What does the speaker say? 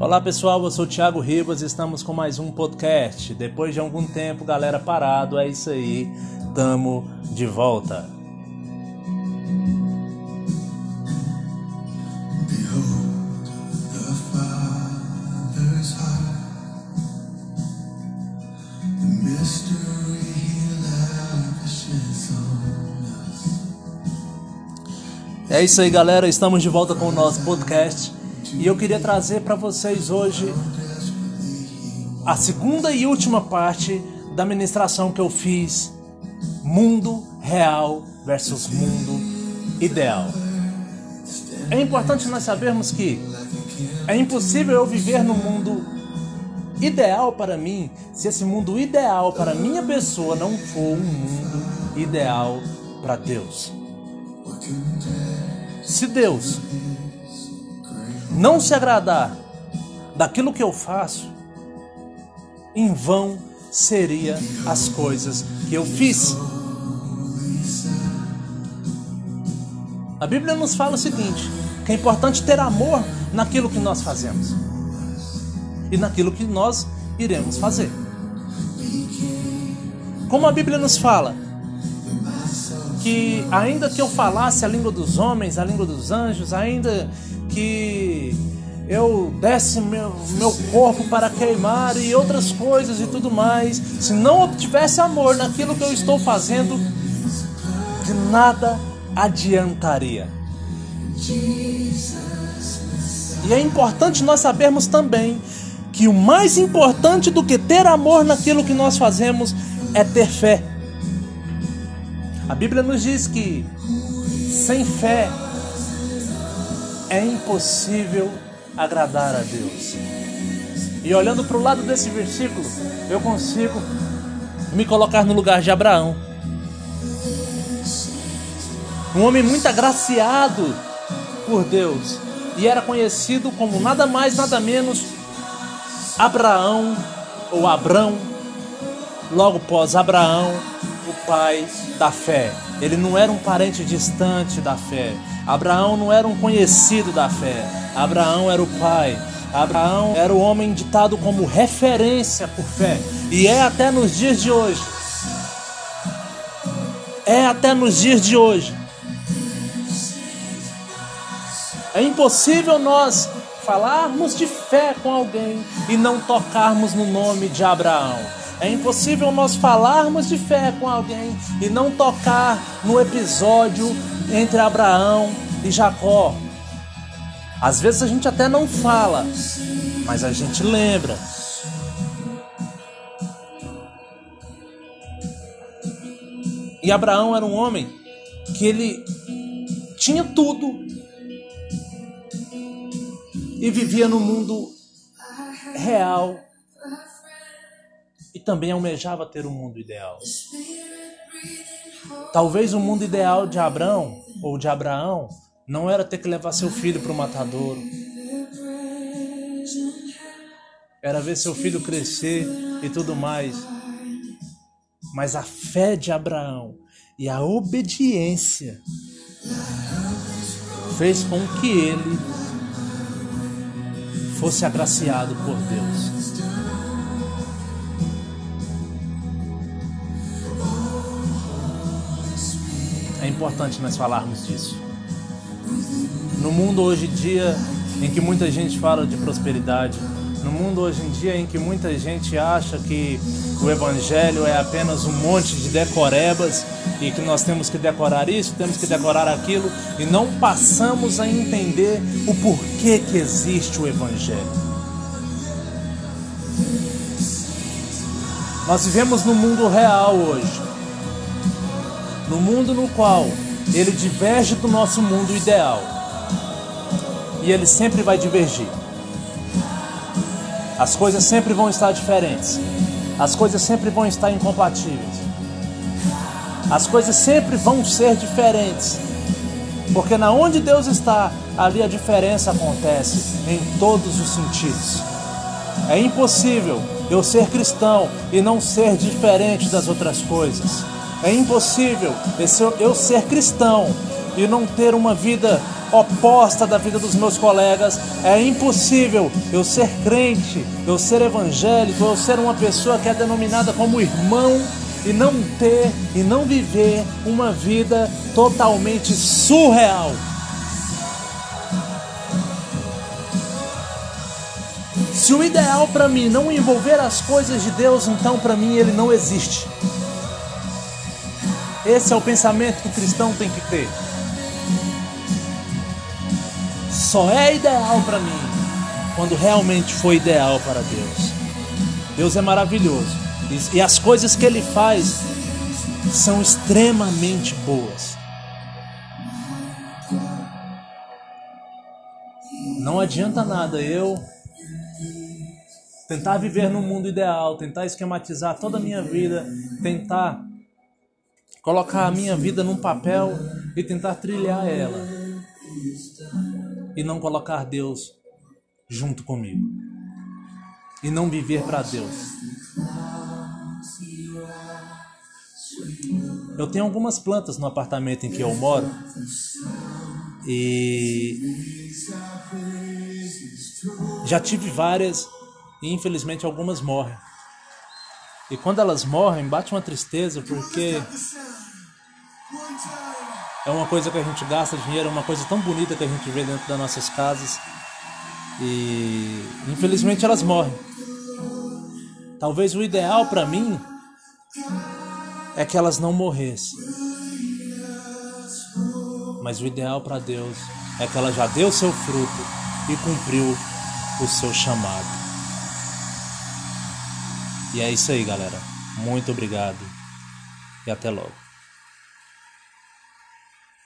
Olá pessoal, eu sou o Thiago Ribas e estamos com mais um podcast. Depois de algum tempo, galera parado, é isso aí, tamo de volta. É isso aí, galera. Estamos de volta com o nosso podcast e eu queria trazer para vocês hoje a segunda e última parte da ministração que eu fiz: Mundo Real versus Mundo Ideal. É importante nós sabermos que é impossível eu viver no mundo ideal para mim se esse mundo ideal para minha pessoa não for um mundo ideal para Deus. Se Deus não se agradar daquilo que eu faço, em vão seria as coisas que eu fiz. A Bíblia nos fala o seguinte: que é importante ter amor naquilo que nós fazemos e naquilo que nós iremos fazer. Como a Bíblia nos fala, que ainda que eu falasse a língua dos homens, a língua dos anjos, ainda que eu desse meu, meu corpo para queimar e outras coisas e tudo mais, se não obtivesse amor naquilo que eu estou fazendo, de nada adiantaria. E é importante nós sabermos também que o mais importante do que ter amor naquilo que nós fazemos é ter fé. A Bíblia nos diz que sem fé é impossível agradar a Deus. E olhando para o lado desse versículo, eu consigo me colocar no lugar de Abraão. Um homem muito agraciado por Deus e era conhecido como nada mais, nada menos Abraão ou Abrão, logo pós Abraão, o pai da fé. Ele não era um parente distante da fé. Abraão não era um conhecido da fé. Abraão era o pai. Abraão era o homem ditado como referência por fé. E é até nos dias de hoje. É até nos dias de hoje. É impossível nós falarmos de fé com alguém e não tocarmos no nome de Abraão. É impossível nós falarmos de fé com alguém e não tocar no episódio entre Abraão e Jacó. Às vezes a gente até não fala, mas a gente lembra. E Abraão era um homem que ele tinha tudo e vivia no mundo real e também almejava ter o um mundo ideal. Talvez o mundo ideal de Abraão ou de Abraão não era ter que levar seu filho para o matadouro. Era ver seu filho crescer e tudo mais. Mas a fé de Abraão e a obediência fez com que ele fosse agraciado por Deus. É importante nós falarmos disso. No mundo hoje em dia em que muita gente fala de prosperidade, no mundo hoje em dia em que muita gente acha que o evangelho é apenas um monte de decorebas e que nós temos que decorar isso, temos que decorar aquilo e não passamos a entender o porquê que existe o evangelho. Nós vivemos no mundo real hoje no mundo no qual ele diverge do nosso mundo ideal. E ele sempre vai divergir. As coisas sempre vão estar diferentes. As coisas sempre vão estar incompatíveis. As coisas sempre vão ser diferentes. Porque na onde Deus está, ali a diferença acontece em todos os sentidos. É impossível eu ser cristão e não ser diferente das outras coisas. É impossível eu ser cristão e não ter uma vida oposta da vida dos meus colegas. É impossível eu ser crente, eu ser evangélico, eu ser uma pessoa que é denominada como irmão e não ter e não viver uma vida totalmente surreal. Se o ideal para mim não envolver as coisas de Deus, então para mim ele não existe. Esse é o pensamento que o cristão tem que ter. Só é ideal para mim quando realmente foi ideal para Deus. Deus é maravilhoso e as coisas que ele faz são extremamente boas. Não adianta nada eu tentar viver no mundo ideal, tentar esquematizar toda a minha vida, tentar colocar a minha vida num papel e tentar trilhar ela. E não colocar Deus junto comigo. E não viver para Deus. Eu tenho algumas plantas no apartamento em que eu moro. E já tive várias e infelizmente algumas morrem. E quando elas morrem, bate uma tristeza porque é uma coisa que a gente gasta dinheiro, é uma coisa tão bonita que a gente vê dentro das nossas casas. E infelizmente elas morrem. Talvez o ideal para mim é que elas não morressem. Mas o ideal para Deus é que ela já deu seu fruto e cumpriu o seu chamado. E é isso aí, galera. Muito obrigado e até logo.